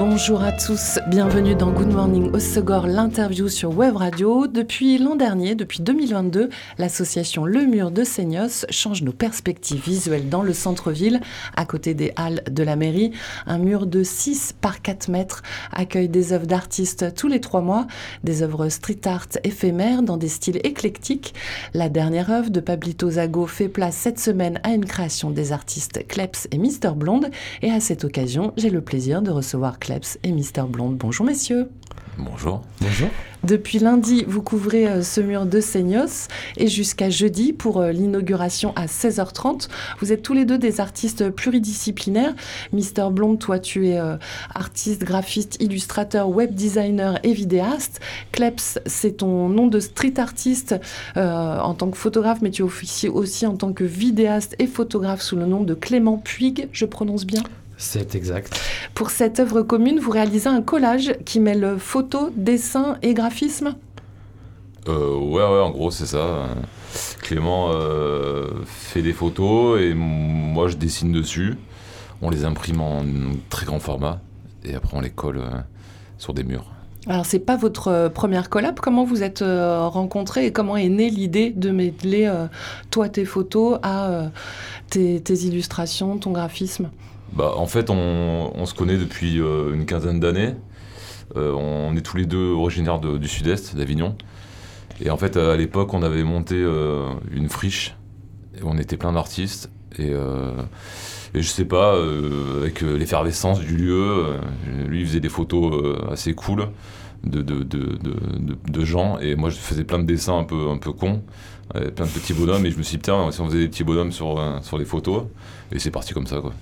Bonjour à tous, bienvenue dans Good Morning Osegor, l'interview sur Web Radio. Depuis l'an dernier, depuis 2022, l'association Le Mur de Seignos change nos perspectives visuelles dans le centre-ville, à côté des halles de la mairie. Un mur de 6 par 4 mètres accueille des œuvres d'artistes tous les trois mois, des œuvres street art éphémères dans des styles éclectiques. La dernière œuvre de Pablito Zago fait place cette semaine à une création des artistes Kleps et Mister Blonde. Et à cette occasion, j'ai le plaisir de recevoir Kleps et Mister Blonde. Bonjour messieurs. Bonjour. Bonjour. Depuis lundi, vous couvrez euh, ce mur de Seignos et jusqu'à jeudi pour euh, l'inauguration à 16h30. Vous êtes tous les deux des artistes pluridisciplinaires. Mister Blonde, toi tu es euh, artiste, graphiste, illustrateur, web designer et vidéaste. Kleps, c'est ton nom de street artiste en tant que photographe, mais tu officies aussi en tant que vidéaste et photographe sous le nom de Clément Puig. Je prononce bien? C'est exact. Pour cette œuvre commune, vous réalisez un collage qui mêle photo, dessin et graphisme euh, Ouais, ouais, en gros, c'est ça. Clément euh, fait des photos et moi, je dessine dessus. On les imprime en très grand format et après, on les colle euh, sur des murs. Alors, c'est pas votre euh, première collab. Comment vous êtes rencontrés et comment est née l'idée de mêler toi tes photos à tes illustrations, ton graphisme? Bah, En fait, on, se connaît depuis euh, une quinzaine d'années. Euh, on est tous les deux originaires du sud-est, d'Avignon. Et en fait, à l'époque, on avait monté euh, une friche. Et on était plein d'artistes. Et, et, je sais pas, avec l'effervescence du lieu, lui, faisait des photos assez cool. De, gens et moi je faisais plein de dessins un peu, un peu cons, plein de petits bonhommes et je me suis dit tiens si on faisait des petits bonhommes sur, sur les photos et c'est parti comme ça quoi.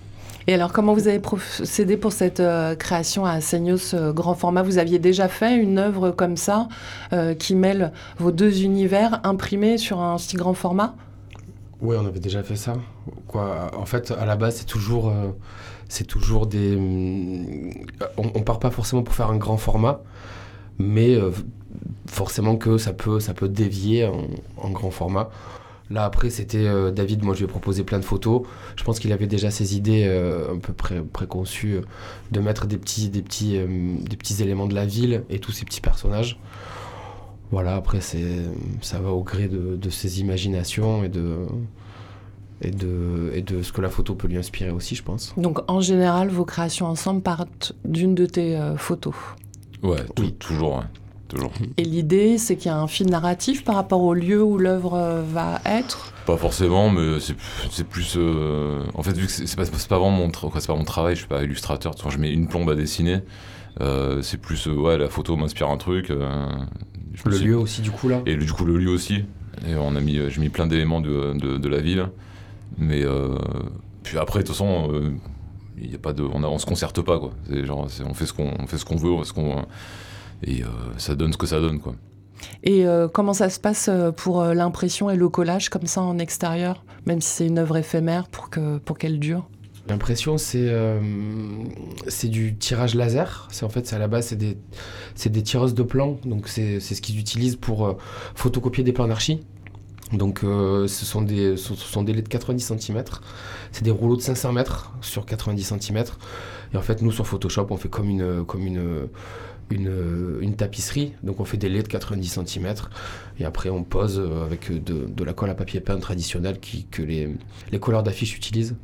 Et alors, comment vous avez procédé pour cette euh, création à Seignos euh, grand format? Vous aviez déjà fait une œuvre comme ça, euh, qui mêle vos deux univers imprimés sur un si grand format? Oui, on avait déjà fait ça. En fait, à la base, c'est toujours, c'est toujours des. On, on, part pas forcément pour faire un grand format, mais forcément que ça peut, ça peut dévier en grand format. Là, après, c'était euh, David. Moi, je lui ai proposé plein de photos. Je pense qu'il avait déjà ses idées euh, un peu préconçues euh, de mettre des petits, des, petits, des petits éléments de la ville et tous ces petits personnages. Voilà, après, ça va au gré de, ses imaginations et de, et, de, et de ce que la photo peut lui inspirer aussi, je pense. Donc, en général, vos créations ensemble partent d'une de tes photos Ouais, toujours. Et l'idée, c'est qu'il y a un fil narratif par rapport au lieu où l'œuvre euh, va être? Pas forcément, mais c'est plus. Euh, en fait, vu que c'est pas, pas, vraiment mon, pas mon travail, je suis pas illustrateur, quand je mets une plombe à dessiner. Euh, c'est plus. ouais, la photo m'inspire un truc. le lieu aussi, du coup, là? Et du coup, le lieu aussi. Et on a mis, j'ai mis plein d'éléments de, de, la ville. Mais. puis après, de toute façon. il y a pas de, on, on se concerte pas quoi. Genre, on fait ce qu'on fait ce qu'on veut, ce qu'on et euh, ça donne ce que ça donne quoi. Et euh, comment ça se passe euh, pour l'impression et le collage comme ça en extérieur, même si c'est une œuvre éphémère pour que pour qu'elle dure? L'impression, c'est c'est du tirage laser. C'est en fait, à la base, c'est des c'est des tireuses de plans. Donc c'est ce qu'ils utilisent pour photocopier des plans d'archi. Donc ce sont des ce sont des laits de 90 cm. C'est des rouleaux de 500 mètres sur 90 cm. Et en fait, nous sur Photoshop, on fait comme une comme une une, une, tapisserie. Donc on fait des laits de 90 cm et après on pose avec de, de la colle à papier peint traditionnelle qui, que les, les couleurs d'affiches utilisent.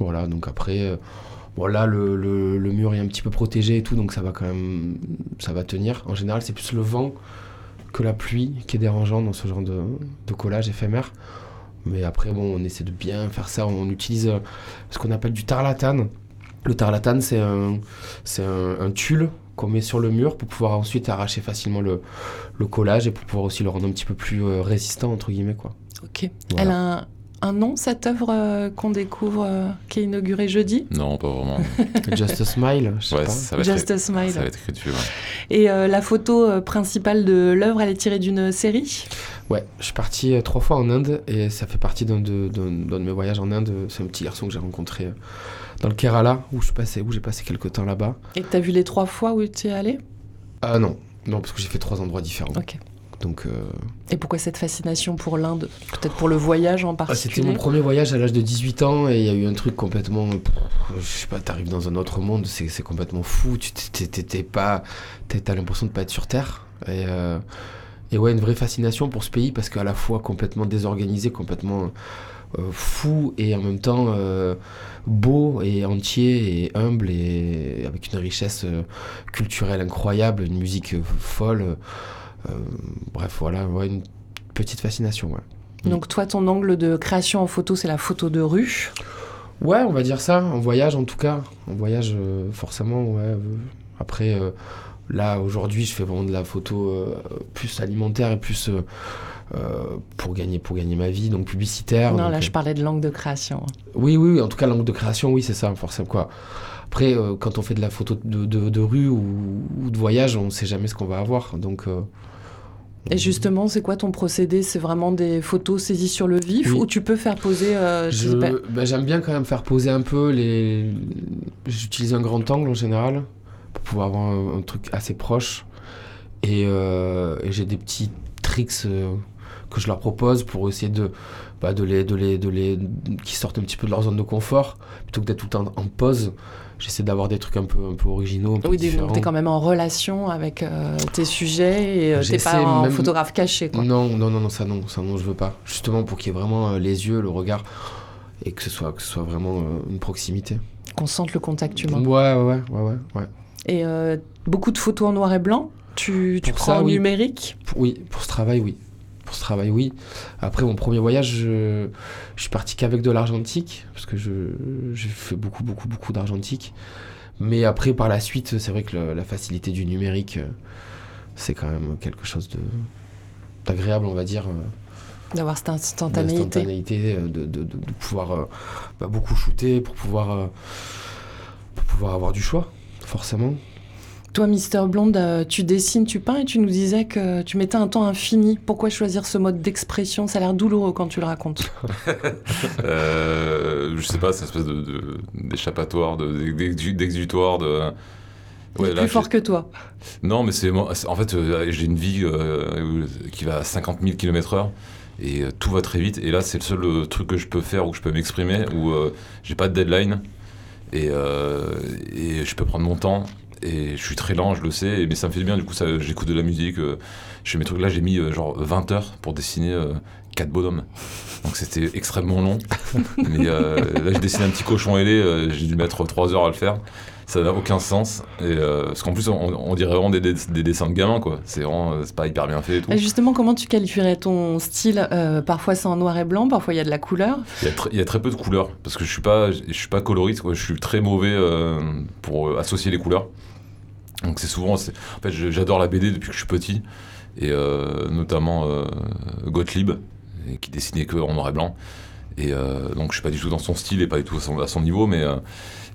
Voilà, donc après, voilà, le, le, le, mur est un petit peu protégé et tout, donc ça va quand même, ça va tenir. En général, c'est plus le vent que la pluie qui est dérangeant dans ce genre de, de collage éphémère. Mais après, bon, on essaie de bien faire ça. On utilise ce qu'on appelle du tarlatane. Le tarlatane, c'est un, un tulle qu'on met sur le mur pour pouvoir ensuite arracher facilement le, le, collage et pour pouvoir aussi le rendre un petit peu plus euh, résistant, entre guillemets. Quoi. Ok. Elle a un, nom, cette œuvre euh, qu'on découvre, euh, qui est inaugurée jeudi? Non, pas vraiment. Just a Smile, je sais ouais, pas. Ça va Just être, a Smile. Ça va être écrit dessus, ouais. Et la photo principale de l'œuvre, elle est tirée d'une série? Ouais, je suis parti euh, trois fois en Inde et ça fait partie d'un de, mes voyages en Inde. C'est un petit garçon que j'ai rencontré euh, dans le Kerala où j'ai passé quelques temps là-bas. Et t'as vu les trois fois où tu es allé? Ah non, non parce que j'ai fait trois endroits différents. Ok. Donc euh, Et pourquoi cette fascination pour l'Inde? Peut-être pour le voyage en ah, c'était particulier? mon premier voyage à l'âge de 18 ans et il y a eu un truc complètement, je sais pas, t'arrives dans un autre monde, c'est, complètement fou. Tu t'es, pas, t'as l'impression de pas être sur terre et euh, et ouais une vraie fascination pour ce pays parce qu'à la fois complètement désorganisé, complètement euh, fou et en même temps euh, beau et entier et humble et avec une richesse euh, culturelle incroyable, une musique folle. bref, voilà, ouais, une petite fascination. Ouais. Donc toi, ton angle de création en photo, c'est la photo de rue? ouais, on va dire ça, en voyage en tout cas. En voyage, forcément, ouais. après, là, aujourd'hui, je fais vraiment de la photo euh, plus alimentaire et plus euh, euh, pour, gagner, pour gagner ma vie, donc publicitaire. non, donc, là, je parlais de l'angle de création. Oui, oui, oui, en tout cas, l'angle de création, oui, c'est ça, forcément. Quoi. Après, quand on fait de la photo de, de- de rue ou, ou de voyage, on ne sait jamais ce qu'on va avoir. Donc, Et justement, c'est quoi ton procédé? C'est vraiment des photos saisies sur le vif Oui. ou tu peux faire poser euh, ben, j'aime bien quand même faire poser un peu les. J'utilise un grand angle en général pour pouvoir avoir un, un truc assez proche. Et, euh, et j'ai des petits tricks euh, que je leur propose pour essayer de, bah, de les, de les, de les, qui sortent un petit peu de leur zone de confort plutôt que d'être tout le temps en pause. J'essaie d'avoir des trucs un peu, un peu originaux, un peu Oui, donc t'es quand même en relation avec euh, tes sujets et euh, t'es pas un même- photographe caché, quoi. Non, non, non, non, ça non, ça non, je veux pas. Justement pour qu'il y ait vraiment euh, les yeux, le regard et que ce soit, que ce soit vraiment une proximité. Qu'on sente le contact humain. Ouais, ouais, ouais, ouais. Et euh, beaucoup de photos en noir et blanc Tu, tu prends ça, en oui. numérique Pour- oui, pour ce travail, oui. Pour ce travail, oui. Après mon premier voyage, je, je suis parti qu'avec de l'argentique parce que je j'ai fait beaucoup, beaucoup, beaucoup d'argentique. Mais après, par la suite, c'est vrai que le- la facilité du numérique, euh, c'est quand même quelque chose d'agréable, on va dire. euh, D'avoir cette instantanéité. de, de, de, de pouvoir euh, bah, beaucoup shooter pour pouvoir, euh, pour pouvoir avoir du choix, forcément. Toi, Mister Blonde, euh, tu dessines, tu peins et tu nous disais que tu mettais un temps infini. Pourquoi choisir ce mode d'expression? Ça a l'air douloureux quand tu le racontes. Euh, je sais pas, c'est une espèce de- de- d'échappatoire, de, d'exu- d'exutoire. De... Est là, plus fort que toi. Non, mais c'est moi- c'est- en fait, euh, j'ai une vie euh, qui va à 50 000 km/h et euh, tout va très vite. Et là, c'est le seul truc que je peux faire où je peux m'exprimer, où euh, j'ai pas de deadline et, euh, et je peux prendre mon temps. Et je suis très lent, je le sais, mais ça me fait du bien. Du coup, j'écoute de la musique. euh, je fais mes trucs. Là, j'ai mis euh, genre 20 heures pour dessiner euh, quatre bonhommes. Donc c'était extrêmement long. mais euh, là, j'ai dessiné un petit cochon ailé. j'ai dû mettre 3 heures à le faire. Ça n'a aucun sens. Et, euh, parce qu'en plus, on, on dirait vraiment des, des- des dessins de gamins, quoi. C'est vraiment, euh, c'est pas hyper bien fait et tout. Et justement, comment tu qualifierais ton style Euh, Parfois, c'est en noir et blanc, parfois, il y a de la couleur? Il y, a y très peu de couleurs parce que je suis pas, je suis pas coloriste. Quoi. Je suis très mauvais euh, pour euh, associer les couleurs. Donc c'est souvent, en fait, j'adore la BD depuis que je suis petit et euh, notamment euh, Gottlieb qui dessinait que en noir et blanc. Et euh, donc je suis pas du tout dans son style et pas du tout à son, niveau, mais euh,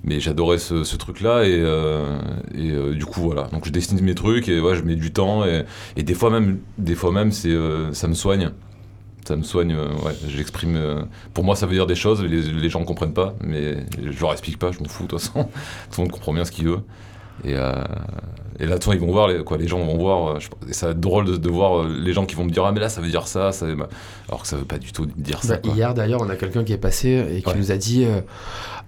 mais j'adorais ce, truc-là et, euh, du coup voilà. Donc je dessine mes trucs et ouais, je mets du temps et, des fois même, des fois même, c'est ça me soigne. Ça me soigne, j'exprime. pour moi, ça veut dire des choses, les, les gens ne comprennent pas, mais je leur explique pas, je m'en fous de toute façon. Tout le monde comprend bien ce qu'il veut. Et, euh, et là, façon, ils vont voir, les, quoi, les gens vont voir. euh, je- et ça va être drôle de, de voir euh, les gens qui vont me dire Ah, mais là, ça veut dire ça, ça alors que ça veut pas du tout dire ça. Bah, quoi. hier d'ailleurs, on a quelqu'un qui est passé et qui Ouais. nous a dit euh,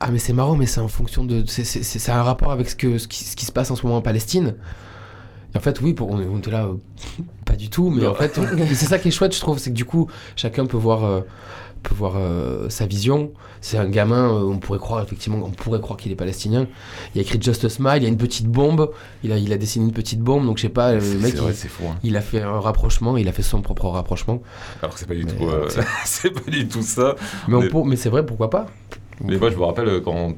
Ah, mais c'est marrant, mais c'est en fonction de. C'est, un rapport avec ce, que, ce, qui, ce qui se passe en ce moment en Palestine. Et en fait, oui, pour, on, on était là, euh, pas du tout, mais Non. en fait, c'est ça qui est chouette, je trouve, c'est que du coup, chacun peut voir, peut voir euh, sa vision. C'est un gamin, euh, on pourrait croire, effectivement, on pourrait croire qu'il est palestinien. Il a écrit Just a Smile, il y a une petite bombe, il a, il a dessiné une petite bombe, donc je sais pas, le mec, c'est vrai, il, c'est fou. hein. il a fait un rapprochement, il a fait son propre rapprochement. Alors c'est pas du Mais, tout, euh, c'est- pas du tout ça. Mais, Mais- pour- mais c'est vrai, pourquoi pas? Mais moi, je me rappelle quand,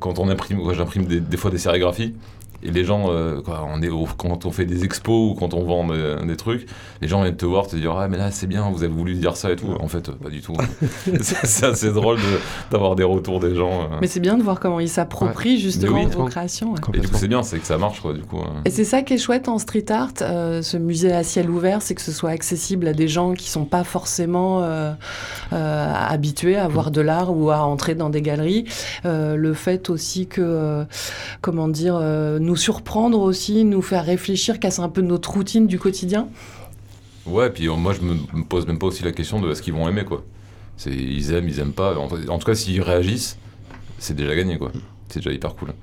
quand on imprime, j'imprime des, des fois des sérigraphies, Et les gens, euh, quoi, on est au- quand on fait des expos ou quand on vend des, des trucs, les gens viennent te voir, te dire Ah, mais là, c'est bien, vous avez voulu dire ça et tout. En fait, euh, pas du tout. c'est assez drôle de- d'avoir des retours des gens. euh. Mais c'est bien de voir comment ils s'approprient justement oui, vos trop. créations. ouais. Et du coup, c'est bien, c'est que ça marche, quoi, du coup. hein. Et c'est ça qui est chouette en street art, euh, ce musée à ciel ouvert, c'est que ce soit accessible à des gens qui sont pas forcément euh, euh, habitués à voir de l'art ou à entrer dans des galeries. Euh, le fait aussi que, euh, comment dire, euh, nous surprendre aussi, nous faire réfléchir, casser un peu notre routine du quotidien. Ouais, puis euh, moi, je me, me pose même pas aussi la question de ce qu'ils vont aimer, quoi. C'est, ils aiment, ils aiment pas. En, tout cas, s'ils réagissent, c'est déjà gagné, quoi. C'est déjà hyper cool.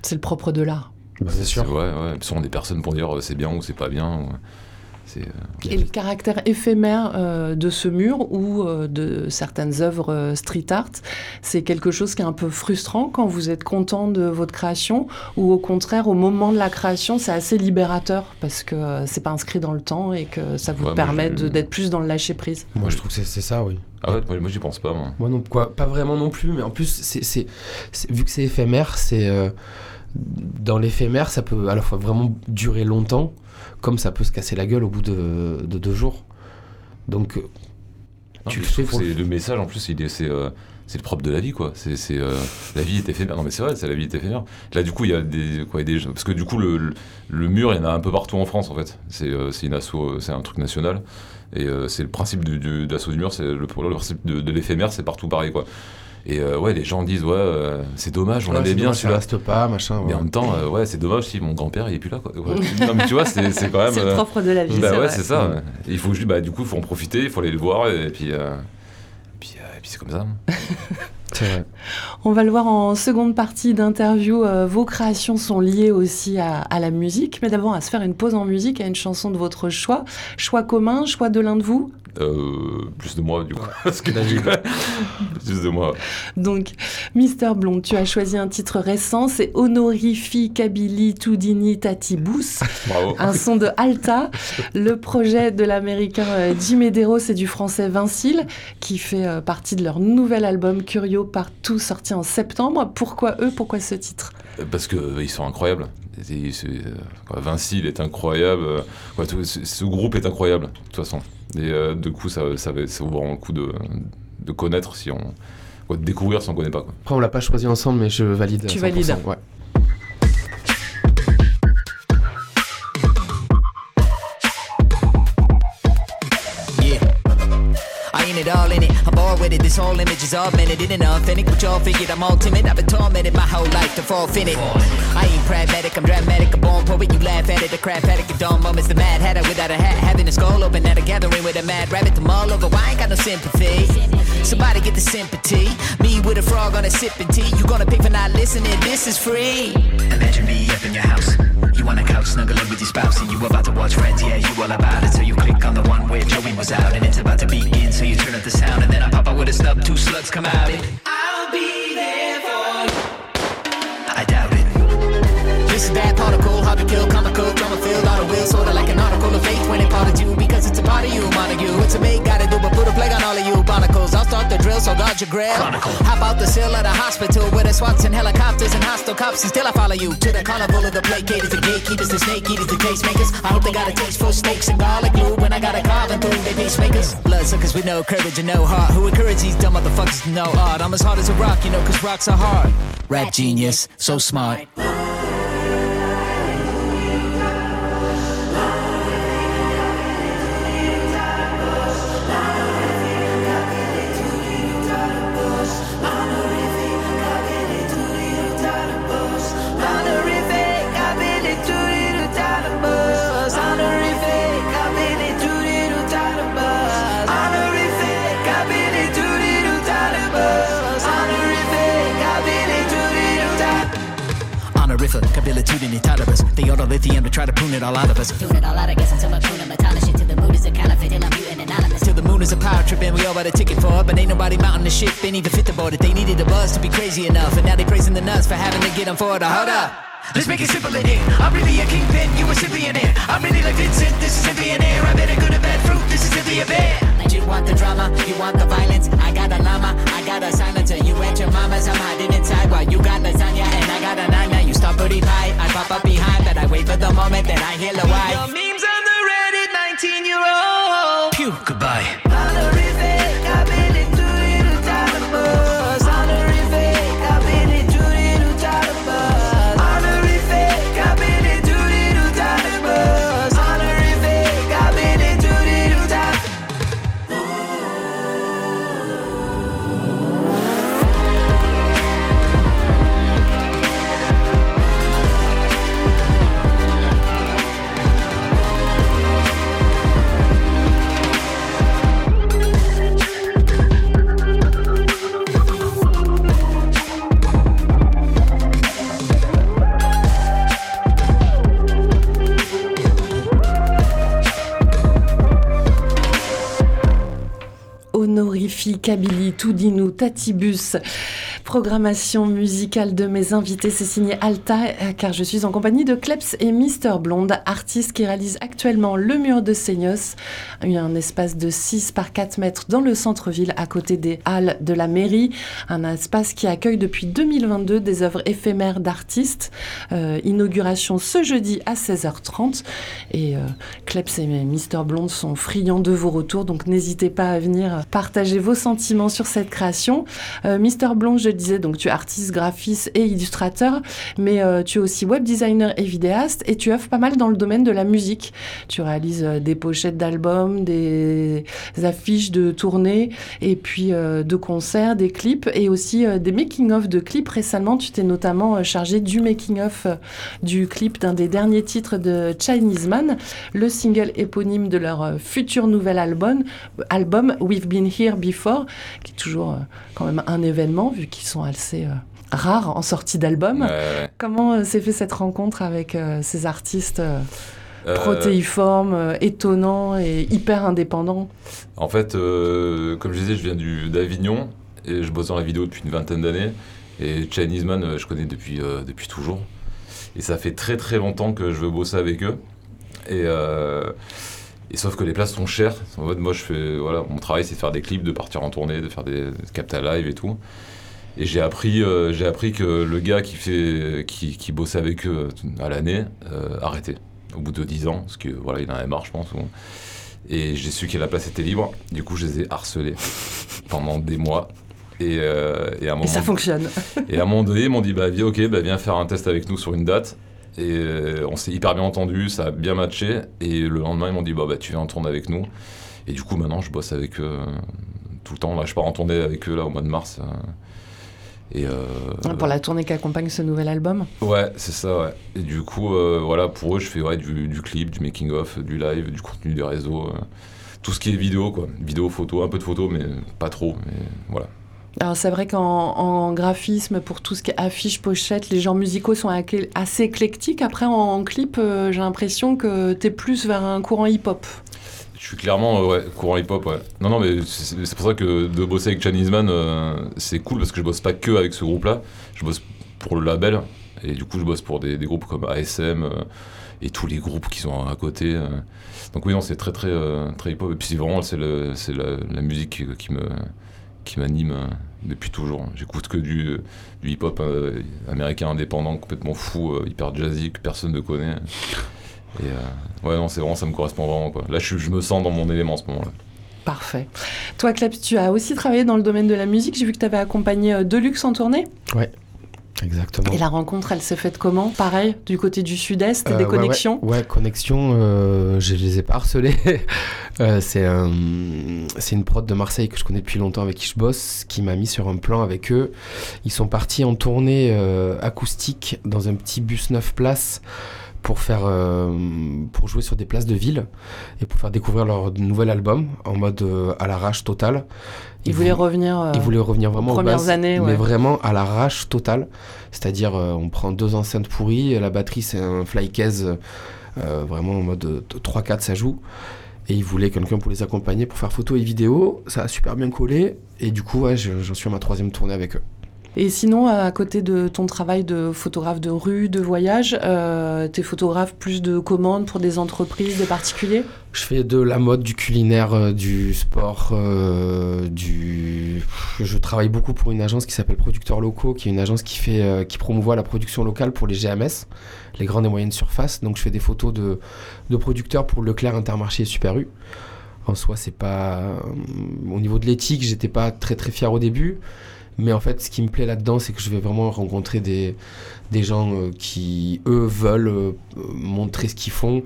C'est le propre de l'art. Bah, c'est sûr. Ouais, ouais. Ce sont des personnes pour dire euh, c'est bien ou c'est pas bien. Et le caractère éphémère euh, de ce mur ou euh, de certaines œuvres euh, street art, c'est quelque chose qui est un peu frustrant quand vous êtes content de votre création ou au contraire au moment de la création c'est assez libérateur parce que euh, c'est pas inscrit dans le temps et que ça vous Ouais, permet je- de- d'être plus dans le lâcher prise. Moi, je trouve que c'est c'est ça, oui. Ah ouais, moi, moi, j'y pense pas, moi. Moi non, quoi, pas vraiment non plus, mais en plus, c'est, c'est, c'est- vu que c'est éphémère, c'est euh, dans l'éphémère, ça peut à la fois vraiment durer longtemps, comme ça peut se casser la gueule au bout de, de deux jours. Donc, euh, Non, Tu le fais pour le- c'est- le message en plus, c'est, euh, c'est le propre de la vie, quoi. C'est, euh, la vie est éphémère. Non, mais c'est vrai, c'est la vie est éphémère. Là, du coup, il y a des, quoi, des, parce que du coup, le, le, le mur, il y en a un peu partout en France, en fait. C'est, euh, c'est un truc national. Et c'est le principe du, du, de l'asso du mur, c'est le, le principe de, de l'éphémère, c'est partout pareil, quoi. Et euh, ouais, les gens disent, ouais, euh, c'est dommage, on ouais, l'avait c'est bien celui-là. reste pas, machin. Mais ouais. en même temps, euh, ouais, c'est dommage si mon grand-père, il est plus là, quoi. Ouais. non, mais tu vois, c'est, c'est quand même. C'est le propre de la vie. bah c'est ouais, c'est ça. Il faut juste, bah, du coup, il faut en profiter, il faut aller le voir, et puis, euh, et puis, euh, et puis c'est comme ça. Vrai. On va le voir en seconde partie d'interview. euh, vos créations sont liées aussi à, à la musique, mais d'abord à se faire une pause en musique à une chanson de votre choix. Choix commun, choix de l'un de vous? Euh, plus de moi, du coup. Parce que plus de moi. Donc, Mister Blond, tu as choisi un titre récent, c'est Honorificabili Tudini Tatibus, Bravo. un son de Alta. Le projet de l'américain euh, Jim Medeiros et du français Vincile, qui fait euh, partie de leur nouvel album Curio Partout, sorti en septembre. Pourquoi eux? Pourquoi ce titre? Parce que euh, ils sont incroyables. Vinci, il est incroyable. quoi, tout- ce, ce groupe est incroyable, de toute façon. Et euh, du coup, ça, ça, va- ça vaut vraiment le coup de, de connaître si on. quoi, de découvrir si on connaît pas. Quoi. Après, on l'a pas choisi ensemble, mais je valide. Tu 100%, valides. Ouais. This whole image is augmented. Ain't authentic, but y'all figured I'm all timid. I've been tormented my whole life to fall in it. I ain't pragmatic, I'm dramatic. A born poet, you laugh at it. A crap addict, a dumb moments. The mad hatter without a hat. Having a skull open at a gathering with a mad rabbit. Them all over. Why I ain't got no sympathy? Somebody get the sympathy. Me with a frog on a sipping tea. You gonna pay for not listening? This is free. Imagine me up in your house. You on the couch snuggling with your spouse, and you about to watch Friends. Yeah, you all about it. So you click on the one where Joey was out, and it's about to begin. So you turn up the sound, and then I pop out with a snub. Two slugs come out, and I'll be there for you. I doubt it. This is that particle, hard to kill, comical, drama filled, on a wheel, sorta like an article of faith when it part of you, because it's a part of you, Montague. It's a make, gotta do, but put a plague on all of you, barnacles. I'll start the drill, so guard your grill. Hop out the sill of the hospital with the SWATs and helicopters and hostile cops, and still I follow you to the carnival of the placators, the gatekeepers, the snake eaters, the tastemakers. I hope they got a taste for steaks and garlic glue when I got a carving through they pacemakers. Bloodsuckers with no courage and no heart, who encourage these dumb motherfuckers to know art. I'm as hard as a rock, you know, cause rocks are hard. Rap genius, so smart. In Talibus. They lithium to try to prune it all out of us. Tune it all out, I guess, until I prune it, metallic shit to the mood is a counterfeit, and I'm mutant anonymous. Till the moon is a power trip and we all bought a ticket for it. But ain't nobody mounting the ship, ain't even fit the board it. They needed a buzz to be crazy enough. And now they praising the nuts for having to get them for it. Hold up. Let's make it simple in here. I'm really a kingpin, you a billionaire. I'm really like Vincent, this is a billionaire. I bet a good or bad fruit, this is really a bear. You want the drama, you want the violence. I got a llama, I got a silencer. You at your mama's, I'm hiding inside while you got lasagna and I got a nana. You stop pretty pie, I pop up behind, but I wait for the moment that I hear the why. memes on the Reddit, 19 year old. Pew, goodbye. Kabylie, Toudinu, Tatibus. Programmation musicale de mes invités, c'est signé Alta, euh, car je suis en compagnie de Kleps et Mister Blonde, artistes qui réalisent actuellement le mur de Seignos, un espace de 6 par 4 mètres dans le centre-ville, à côté des halles de la mairie. Un espace qui accueille depuis 2022 des œuvres éphémères d'artistes. Euh, inauguration ce jeudi à 16h30. Et euh, Kleps et Mister Blonde sont friands de vos retours, donc n'hésitez pas à venir partager vos sentiments sur cette création. Mister Blonde, je le donc tu es artiste, graphiste et illustrateur, mais euh, tu es aussi web designer et vidéaste, et tu œuvres pas mal dans le domaine de la musique. Tu réalises euh, des pochettes d'albums, des affiches de tournées, et puis euh, de concerts, des clips, et aussi des making-of de clips. Récemment, tu t'es notamment chargé du making-of du clip d'un des derniers titres de Chinese Man, le single éponyme de leur futur nouvel album, album We've Been Here Before, qui est toujours quand même un événement vu qu'ils sont assez euh, rares en sortie d'album. Ouais. Comment euh, s'est fait cette rencontre avec euh, ces artistes euh, Euh, protéiformes, étonnants et hyper indépendants? En fait, euh, comme je disais, je viens du- d'Avignon et je bosse dans la vidéo depuis une vingtaine d'années. Et Chinese Man, je connais depuis, euh, depuis toujours. Et ça fait très très longtemps que je veux bosser avec eux. Et, et sauf que les places sont chères. En fait, moi, je fais, voilà, mon travail, c'est de faire des clips, de partir en tournée, de faire des, capta live et tout. Et j'ai appris, euh, j'ai appris que le gars qui, fait, qui, qui bossait avec eux à l'année euh, arrêtait au bout de 10 ans, parce que voilà, il en avait marre, je pense. Et j'ai su que la place était libre. Du coup, je les ai harcelés pendant des mois. Et, euh, et à un moment, Et ça fonctionne. et à un moment donné, ils m'ont dit bah, viens, ok, bah, viens faire un test avec nous sur une date. Et euh, on s'est hyper bien entendu, ça a bien matché. Et le lendemain, ils m'ont dit bah, bah, tu viens en tournée avec nous. Et du coup, maintenant, je bosse avec eux tout le temps. Là, je pars en tournée avec eux là, au mois de mars. euh. et euh, Pour la tournée qui accompagne ce nouvel album? Ouais, c'est ça, ouais. Et du coup, euh, voilà, pour eux, je fais ouais, du, du clip, du making-of, du live, du contenu des réseaux. euh, tout ce qui est vidéo, quoi. Vidéo, photo, un peu de photo, mais pas trop. Mais voilà. Alors c'est vrai qu'en en graphisme, pour tout ce qui est affiche, pochette, les genres musicaux sont assez éclectiques. Après, en, clip, euh, j'ai l'impression que t'es plus vers un courant hip-hop. Je suis clairement euh, ouais, courant hip-hop, ouais. Non, non, mais c'est pour ça que de bosser avec Chinese Man, euh, c'est cool parce que je bosse pas que avec ce groupe-là. Je bosse pour le label. Et du coup, je bosse pour des, groupes comme ASM euh, et tous les groupes qui sont à côté. Donc oui, non, c'est très, très, très hip-hop. Et puis vraiment, c'est la, musique qui me qui m'anime euh, depuis toujours. J'écoute que du, du hip-hop euh, américain indépendant, complètement fou, euh, hyper jazzy, que personne ne connaît. Et euh, ouais, non, c'est vraiment, ça me correspond vraiment. Quoi. Là, je, me sens dans mon élément en ce moment-là. Parfait. Toi, Klebs, tu as aussi travaillé dans le domaine de la musique. J'ai vu que tu avais accompagné euh, Deluxe en tournée. Exactement. Et la rencontre, elle s'est faite comment? Pareil, du côté du sud-est, Euh, des ouais, connexions? Ouais, ouais, connexion, euh, je les ai pas harcelés. Euh, c'est un- c'est une prod de Marseille que je connais depuis longtemps avec qui je bosse, qui m'a mis sur un plan avec eux. Ils sont partis en tournée euh, acoustique dans un petit bus 9 places pour faire euh, pour jouer sur des places de ville et pour faire découvrir leur nouvel album en mode euh, à l'arrache totale. Ils voulaient revenir. euh, Ils voulaient revenir vraiment aux premières bases, années, ouais. mais vraiment à l'arrache totale. C'est-à-dire, on prend deux enceintes pourries, la batterie c'est un flycase, euh, vraiment en mode euh, 3-4 ça joue. Et ils voulaient quelqu'un pour les accompagner, pour faire photo et vidéo. Ça a super bien collé. Et du coup, ouais, j'en suis à ma troisième tournée avec eux. Et sinon, à côté de ton travail de photographe de rue, de voyage, euh, t'es photographe plus de commandes pour des entreprises, des particuliers? Je fais de la mode, du culinaire, euh, du sport, euh, du. Je travaille beaucoup pour une agence qui s'appelle Producteurs Locaux, qui est une agence qui fait, euh, qui promouvoit la production locale pour les GMS, les grandes et moyennes surfaces. Donc je fais des photos de, de producteurs pour Leclerc, Intermarché et Super U. En soi, c'est pas. Au niveau de l'éthique, j'étais pas très très fier au début. Mais en fait, ce qui me plaît là-dedans, c'est que je vais vraiment rencontrer des, des gens euh, qui, eux, veulent euh, montrer ce qu'ils font.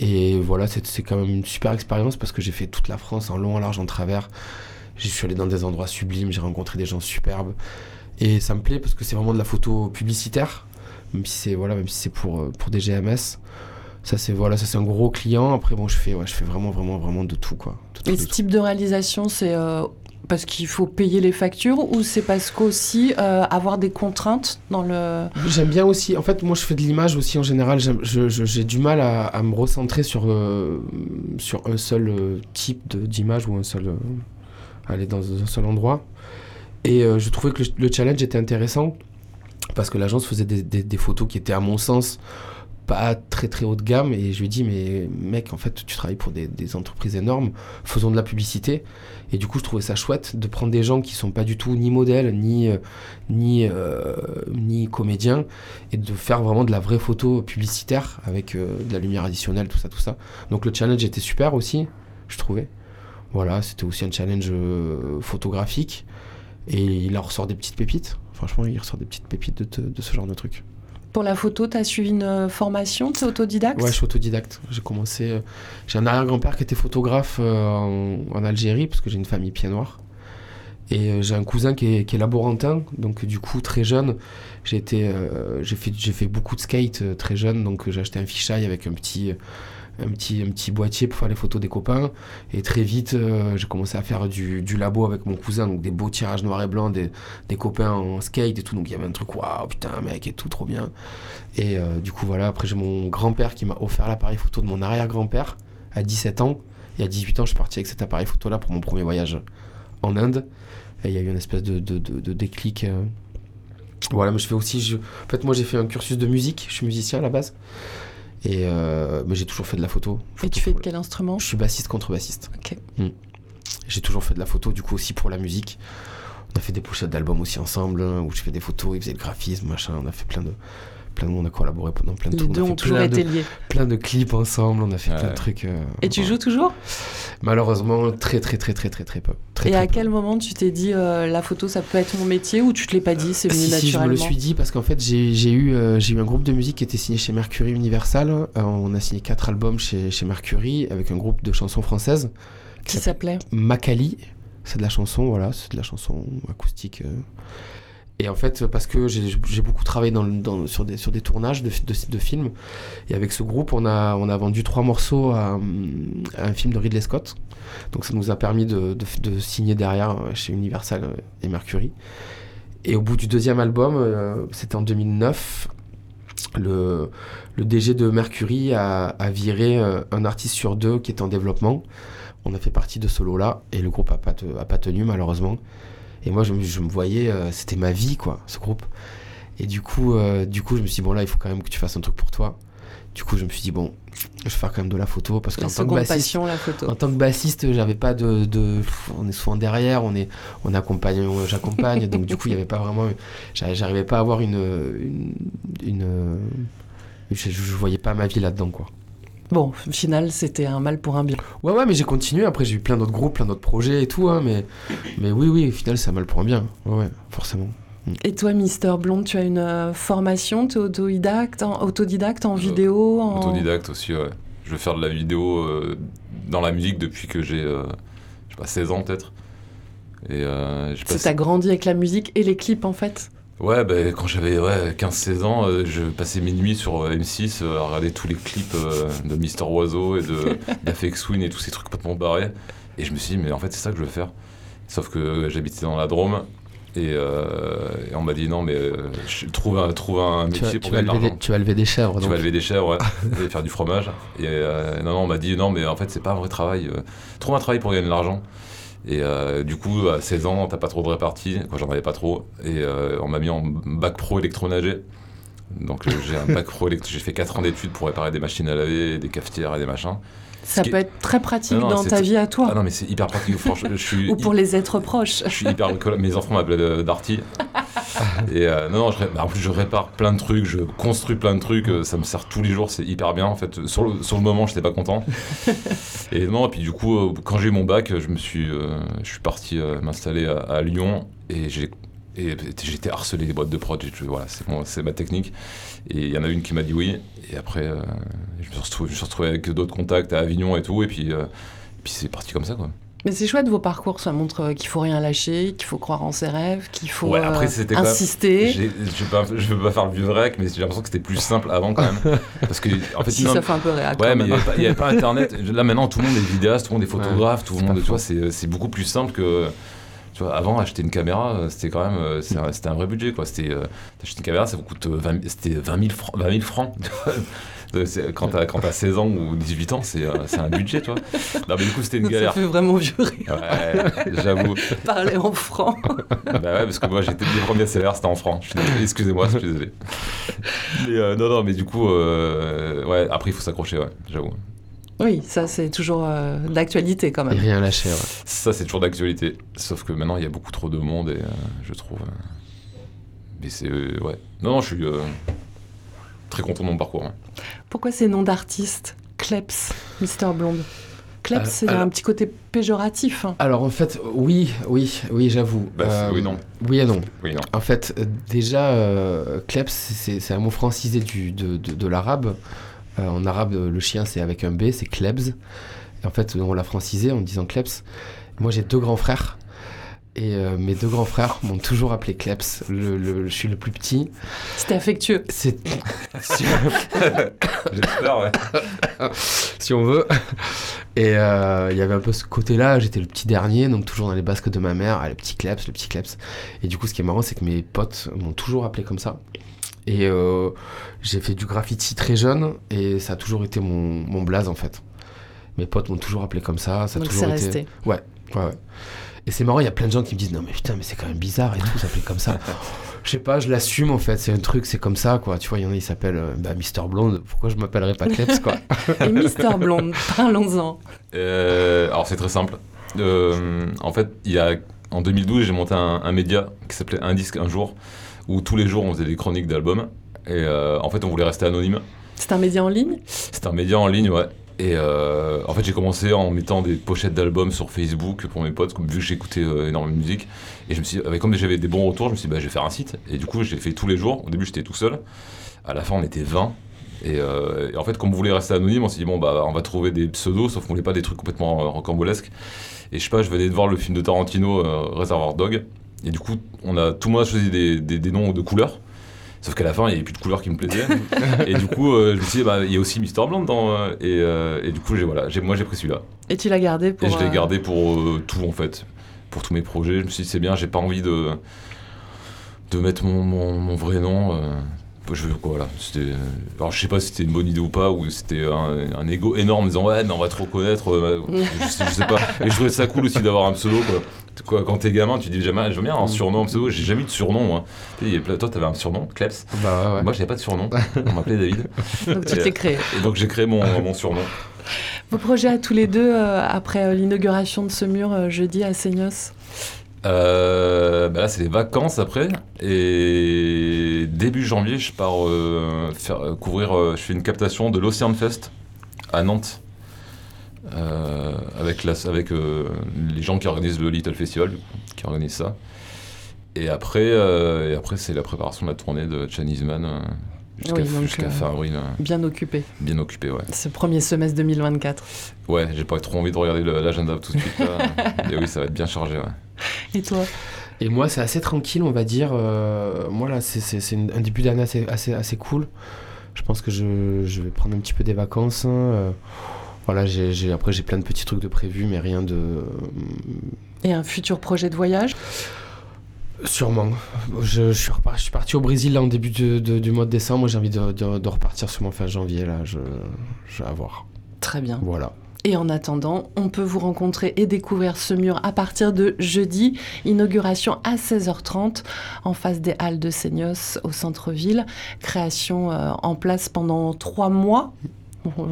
Et voilà, c'est quand même une super expérience parce que j'ai fait toute la France en long, en large, en travers. Je suis allé dans des endroits sublimes, j'ai rencontré des gens superbes. Et ça me plaît parce que c'est vraiment de la photo publicitaire, même si c'est voilà, même si c'est pour, euh, pour des GMS. Ça c'est voilà, ça c'est un gros client. Après bon, je fais ouais, je fais vraiment vraiment vraiment de tout quoi. De tout, Et de ce tout. type de réalisation, c'est euh, parce qu'il faut payer les factures ou c'est parce qu'aussi euh, avoir des contraintes dans le... J'aime bien aussi, en fait, moi je fais de l'image aussi en général. J'ai du mal à, me recentrer sur, euh, sur un seul euh, type d'image ou un seul. euh, aller dans un seul endroit. Et je trouvais que le, le challenge était intéressant parce que l'agence faisait des photos qui étaient, à mon sens, pas très très haut de gamme. Et je lui ai dit, mais mec, en fait, tu travailles pour des, entreprises énormes, faisons de la publicité. Et du coup, je trouvais ça chouette de prendre des gens qui sont pas du tout ni modèles, ni, euh, ni, euh, ni comédiens, et de faire vraiment de la vraie photo publicitaire avec euh, de la lumière additionnelle, tout ça, tout ça. Donc le challenge était super aussi, je trouvais. Voilà, c'était aussi un challenge photographique. Et il en ressort des petites pépites. Franchement, il ressort des petites pépites de, de ce genre de truc. Pour la photo, tu as suivi une euh, formation, tu es autodidacte? Ouais, je suis autodidacte. J'ai commencé. euh, j'ai un arrière-grand-père qui était photographe euh, en, Algérie, parce que j'ai une famille pied noir. Et j'ai un cousin qui est, laborantin, donc du coup, très jeune, j'ai fait, fait beaucoup de skate très jeune, donc j'ai acheté un fisheye avec un petit, un petit, un petit boîtier pour faire les photos des copains. Et très vite, euh, j'ai commencé à faire du, labo avec mon cousin, donc des beaux tirages noirs et blancs, des, des copains en skate et tout. Donc il y avait un truc, waouh, putain, mec, et tout, trop bien. Et euh, du coup, voilà, après j'ai mon grand-père qui m'a offert l'appareil photo de mon arrière-grand-père à 17 ans. Et à 18 ans, je suis parti avec cet appareil photo-là pour mon premier voyage en Inde. Et il y a eu une espèce de, de, déclic. euh. Voilà, mais je fais aussi. En fait, moi, j'ai fait un cursus de musique. Je suis musicien à la base. Et euh, mais j'ai toujours fait de la photo. Et tu fais de quel instrument Je suis bassiste, contrebassiste. Ok. Mm. J'ai toujours fait de la photo, du coup, aussi pour la musique. On a fait des pochettes d'albums aussi ensemble, hein, où je fais des photos, il faisait le graphisme, machin. On a fait plein de. Plein de monde a collaboré pendant plein de Les trucs. deux on a fait ont toujours plein été de, liés. plein de clips ensemble, on a fait plein de trucs. euh, Et tu joues toujours? Malheureusement, très très très très très très peu. Très, Et très à peu. quel moment tu t'es dit euh, la photo ça peut être mon métier ou tu te l'es pas dit, c'est venu si, si, je naturellement me le suis dit parce qu'en fait j'ai j'ai eu, euh, j'ai eu un groupe de musique qui était signé chez Mercury Universal. Euh, on a signé quatre albums chez, chez Mercury avec un groupe de chansons françaises Qui s'appelait? Macali. C'est de la chanson, voilà, c'est de la chanson acoustique. Et en fait, parce que j'ai beaucoup travaillé sur, des, tournages de, de, films, et avec ce groupe, on a, vendu trois morceaux à, un film de Ridley Scott. Donc ça nous a permis de, signer derrière euh, chez Universal euh, et Mercury. Et au bout du deuxième album, euh, c'était en 2009, le, DG de Mercury a, viré un artiste sur deux qui est en développement. On a fait partie de ce lot-là et le groupe a pas, te- a pas tenu malheureusement. Et moi, je, me- je me voyais, euh, c'était ma vie, quoi, ce groupe. Et du coup, euh, du coup, je me suis dit, bon, là, il faut quand même que tu fasses un truc pour toi. Du coup, je me suis dit, bon, je vais faire quand même de la photo parce qu'en tant que bassiste, passion, la photo. en tant que bassiste, j'avais pas de, de- on est souvent derrière, on est, on accompagne, j'accompagne, donc du coup il y avait pas vraiment, j'arri- j'arrivais pas à avoir une, une, une, je, je voyais pas ma vie là-dedans quoi. Bon, au final, c'était un mal pour un bien. Ouais ouais, mais j'ai continué. Après j'ai eu plein d'autres groupes, plein d'autres projets et tout, hein, mais, mais oui oui, au final c'est un mal pour un bien. Ouais, ouais forcément. Et toi, Mister Blonde, tu as une euh, formation, tu es autodidacte en, autodidacte en Euh, vidéo en... Autodidacte aussi, ouais. Je veux faire de la vidéo euh, dans la musique depuis que j'ai, euh, je sais pas, 16 ans peut-être. Et euh, passé- t'as grandi avec la musique et les clips en fait. Ouais, bah, quand j'avais ouais, 15-16 ans, euh, je passais mes nuits sur euh, M6 euh, à regarder tous les clips de Mister Oiseau et de d'Afex Twin et tous ces trucs complètement barrés. Et je me suis dit, mais en fait, c'est ça que je veux faire. Sauf que j'habitais dans la Drôme et, et on m'a dit, non, mais trouve, un, trouve un Tu métier vas, pour tu, vas gagner de lever l'argent. des, tu vas lever des chèvres. Tu donc. vas lever des chèvres, ouais, et faire du fromage. Et non, non, on m'a dit non, mais en fait, c'est pas un vrai travail. trouve un travail pour gagner de l'argent. Et euh, du coup, à 16 ans, t'as pas trop de répartie. Quoi, j'en avais pas trop. Et euh, on m'a mis en bac pro électronager. Donc euh, j'ai un bac pro électro. J'ai fait 4 ans d'études pour réparer des machines à laver, des cafetières et des machins. Ça peut est- être très pratique Non, non, dans ta vie à toi. Ah non, mais c'est hyper pratique. Franchement, je suis. Ou pour les êtres proches. Je suis hyper. Mes enfants m'appelaient Darty. Et euh, non, non, je, bah, en plus, je répare plein de trucs, je construis plein de trucs. euh, Ça me sert tous les jours, c'est hyper bien. En fait, sur le, sur le moment, j'étais pas content. Et non, et puis du coup, euh, quand j'ai eu mon bac, je me suis, euh, je suis parti euh, m'installer à, à Lyon et j'ai. Et j'étais harcelé des boîtes de prod, voilà, c'est c'est ma technique. Et il y en a une qui m'a dit oui. Et après, je, me suis retrouvé, je me suis retrouvé avec d'autres contacts à Avignon et tout. Et puis, puis c'est parti comme ça, quoi. Mais c'est chouette vos parcours, ça montre euh, qu'il faut rien lâcher, qu'il faut croire en ses rêves, qu'il faut Ouais, après, euh, même- insister. Je veux pas, je veux pas faire le vieux rec, mais j'ai l'impression que c'était plus simple avant quand même. Parce que, en fait, Si non, ça fait un peu réac. Ouais, mais il n'y avait, pas Internet. Là, maintenant, tout le monde est vidéaste, tout le monde est photographe, tout le monde, tu vois, c'est beaucoup plus simple que. Tu vois, avant, acheter une caméra, euh, c'était quand même. C'était un vrai budget, quoi. C'était. euh, T'achètes une caméra, ça vous coûte euh, 20 c'était 20 000 francs. 20 000 francs. Quand t'as quand t'as 16 ans ou 18 ans, c'est euh, c'est un budget, tu vois. Non, mais du coup, c'était une Ça galère. fait vraiment vieux rire, Ouais, j'avoue. parler en franc. Bah ouais, parce que moi j'étais les premiers salaires c'était en désolé, Excusez-moi, je suis désolé. Mais euh, non, non, mais du coup, euh, ouais, après il faut s'accrocher, ouais, j'avoue. Oui, ça c'est toujours euh, d'actualité quand Et même. rien lâcher, ouais. Ça c'est toujours d'actualité. Sauf que maintenant il y a beaucoup trop de monde et euh, je trouve. euh, Mais c'est. euh, ouais. Non, non, je suis euh, très content de mon parcours. hein. Pourquoi ces noms d'artistes Kleps, Mister Blonde? Kleps, Euh, c'est un petit côté péjoratif. hein. Alors en fait, oui, oui, oui, j'avoue. Bah, c'est- oui, non. Oui et non. Oui, non. En fait, euh, déjà, euh, kleps, c'est un mot francisé du, de, de, de l'arabe. Euh, en arabe, euh, le chien, c'est avec un B, c'est klebs. Et en fait, on l'a francisé en disant kleps. Moi, j'ai deux grands frères. Et euh, mes deux grands frères m'ont toujours appelé kleps. Le, le- je suis le plus petit. C'était affectueux. C'est si, J'espère, ouais. si on veut. Et euh, il y avait un peu ce côté-là. J'étais le petit dernier, donc toujours dans les basques de ma mère. Ah, le petit kleps, le petit kleps. Et du coup, ce qui est marrant, c'est que mes potes m'ont toujours appelé comme ça. Et euh, j'ai fait du graffiti très jeune et ça a toujours été mon, mon blaze en fait. Mes potes m'ont toujours appelé comme ça. Ça a Donc toujours c'est été. resté. Ouais, ouais, ouais. Et c'est marrant, il y a plein de gens qui me disent non mais putain mais c'est quand même bizarre et tout, ça fait comme ça. Je sais pas, je l'assume en fait, c'est un truc, c'est comme ça quoi. Tu vois, il y en a, ils s'appellent euh, bah, Mister Blonde, pourquoi je m'appellerais pas Kleps quoi Et Mister Blonde, parlons-en. Euh, alors c'est très simple. Euh, en fait, il y a, en 2012, j'ai monté un, un média qui s'appelait Un disque un jour, où tous les jours on faisait des chroniques d'albums. Et euh, en fait, on voulait rester anonyme. C'est un média en ligne? C'était un média en ligne, ouais. Et euh, en fait, j'ai commencé en mettant des pochettes d'albums sur Facebook pour mes potes, vu que j'écoutais euh, énormément de musique. Et je me suis, dit, comme j'avais des bons retours, je me suis dit, bah, je vais faire un site. Et du coup, j'ai fait tous les jours. Au début, j'étais tout seul. À la fin, on était 20. Et, euh, et en fait, comme on voulait rester anonyme, on s'est dit, bon, bah, on va trouver des pseudos, sauf qu'on voulait pas des trucs complètement rocambolesques. Et je sais pas, je venais de voir le film de Tarantino, Reservoir Dog. Et du coup, on a, tout le monde a choisi des, des- des noms de couleurs. Sauf qu'à la fin, il n'y avait plus de couleurs qui me plaisaient. et du coup, euh, je me suis dit, bah, il y a aussi Mister Blanc dedans. euh, et, euh, et du coup, j'ai, voilà, j'ai, moi, j'ai pris celui-là. Et tu l'as gardé pour. et je l'ai gardé pour tout, en fait. Pour tous mes projets. Je me suis dit, c'est bien, j'ai pas envie de, de mettre mon, mon, mon vrai nom. Euh, je veux quoi, voilà. Euh, alors, je sais pas si c'était une bonne idée ou pas, ou c'était un, un ego énorme en disant, ouais, mais on va te reconnaître. euh, je, sais, je sais pas. Et je trouvais ça cool aussi d'avoir un pseudo, quoi. Quoi, quand t'es gamin, tu dis jamais, j'aime bien un surnom, un pseudo. J'ai jamais eu de surnom, moi. Plein- Toi, t'avais un surnom, Kleps? Bah ouais, ouais. Moi, j'avais pas de surnom. On m'appelait David. Donc tu t'es créé. Et donc, j'ai créé mon, mon surnom. Vos projets à tous les deux, euh, après euh, l'inauguration de ce mur euh, jeudi à Seignos? Euh, bah là, c'est les vacances après. Et début janvier, je pars euh, faire, euh, couvrir. euh, je fais une captation de l'Ocean Fest à Nantes. Avec la, avec les gens qui organisent le Little Festival, qui organisent ça. Et après, et après c'est la préparation de la tournée de Chinese Man jusqu'à Oui, fin avril. euh, Bien occupé, bien occupé, ouais. ce premier semestre 2024. Ouais, j'ai pas trop envie de regarder l'agenda tout de suite. Là. Et oui, ça va être bien chargé, ouais. Et toi Et moi, c'est assez tranquille, on va dire. Euh, moi, là, c'est- un début d'année assez, assez, assez cool. Je pense que je, je vais prendre un petit peu des vacances. hein. Euh, voilà, j'ai j'ai- après, j'ai plein de petits trucs de prévus, mais rien de. Et un futur projet de voyage? Sûrement. Je, je suis, repar- je suis parti au Brésil là en début de- de- du mois de décembre. J'ai envie de, de- de repartir sûrement fin janvier. Là, je, je vais avoir. Très bien. Voilà. Et en attendant, on peut vous rencontrer et découvrir ce mur à partir de jeudi. Inauguration à 16h30 en face des Halles de Seignos au centre-ville. Création euh, en place pendant trois mois.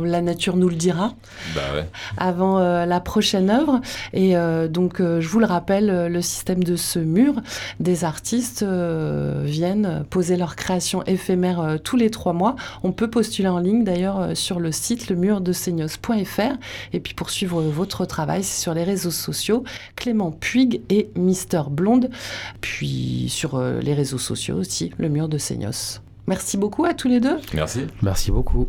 La nature nous le dira Bah ouais. avant euh, la prochaine œuvre. Et euh, donc, euh, je vous le rappelle, le système de ce mur, des artistes euh, viennent poser leur création éphémère euh, tous les trois mois. On peut postuler en ligne d'ailleurs euh, sur le site lemurdeseignos.fr. Et puis, pour suivre votre travail, c'est sur les réseaux sociaux Clément Puig et Mister Blonde. Puis sur euh, les réseaux sociaux aussi, le mur de Seignos. Merci beaucoup à tous les deux. Merci. Merci beaucoup.